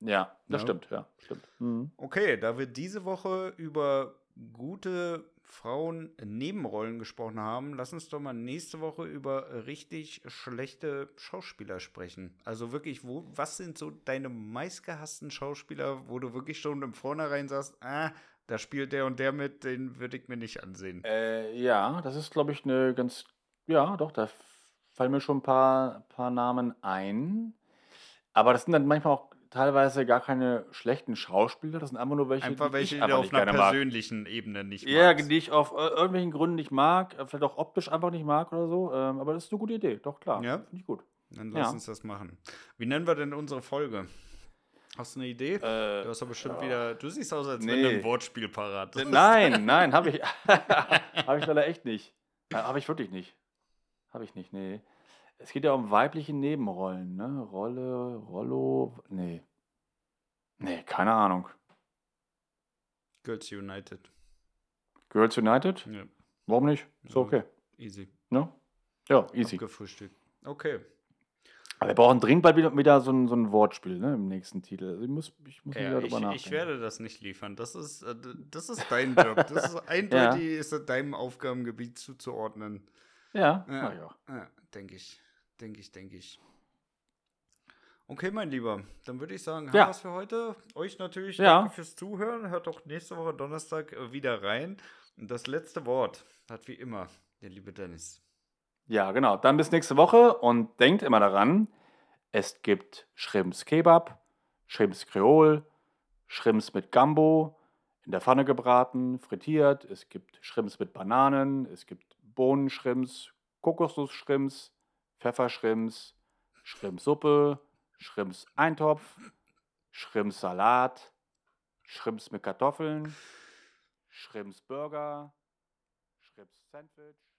Ja, das Ja. stimmt, ja, stimmt. Mhm. Okay, da wir diese Woche über gute Frauen-Nebenrollen gesprochen haben, lass uns doch mal nächste Woche über richtig schlechte Schauspieler sprechen. Also wirklich, wo, was sind so deine meistgehassten Schauspieler, wo du wirklich schon im Vornherein sagst, ah, da spielt der und der mit, den würde ich mir nicht ansehen. Äh, ja, das ist, glaube ich, eine ganz. Ja, doch, da fallen mir schon ein paar, paar Namen ein. Aber das sind dann manchmal auch teilweise gar keine schlechten Schauspieler. Das sind einfach nur welche, Einfach die welche, ich die auf einer gerne mag. persönlichen Ebene nicht Ja, magst. die ich auf äh, irgendwelchen Gründen nicht mag, äh, vielleicht auch optisch einfach nicht mag oder so. Ähm, aber das ist eine gute Idee, doch klar. Ja? Finde ich gut. Dann lass Ja. uns das machen. Wie nennen wir denn unsere Folge? Hast du eine Idee? Äh, Du hast doch bestimmt wieder. Du siehst aus, als wenn du Nee. ein Wortspiel parat hast. Nein, nein, habe ich, habe ich leider echt nicht. Äh, Habe ich wirklich nicht. Habe ich nicht, nee. Es geht ja um weibliche Nebenrollen, ne? Rolle, Rollo, nee. Nee, keine Ahnung. Girls United. Girls United? Ja, Warum nicht? Ist Ja. okay. easy. Ne? Ja, easy. Abgefrühstückt. Okay. Aber wir brauchen dringend bald wieder, wieder so, ein, so ein Wortspiel, ne? Im nächsten Titel. Also ich muss, ich muss Ja, wieder ich, drüber nachdenken. ich werde das nicht liefern. Das ist, äh, das ist dein Job. Das ist eindeutig ist das deinem Aufgabengebiet zuzuordnen. Ja, Ja. ja. denke ich. Denke ich, denke ich. Okay, mein Lieber, dann würde ich sagen, haben Ja. wir es für heute. Euch natürlich Ja. danke fürs Zuhören. Hört auch nächste Woche Donnerstag äh, wieder rein. Und das letzte Wort hat wie immer der liebe Dennis. Ja, genau. Dann bis nächste Woche und denkt immer daran, es gibt Shrimps Kebab, Shrimps Kreol, Shrimps mit Gambo, in der Pfanne gebraten, frittiert. Es gibt Shrimps mit Bananen, es gibt Bohnenshrimps, Kokosnussshrimps, Pfeffershrimps, Shrimpsuppe, Shrimps Eintopf, Shrimps Salat, Shrimps mit Kartoffeln, Shrimps Burger, Shrimps Sandwich.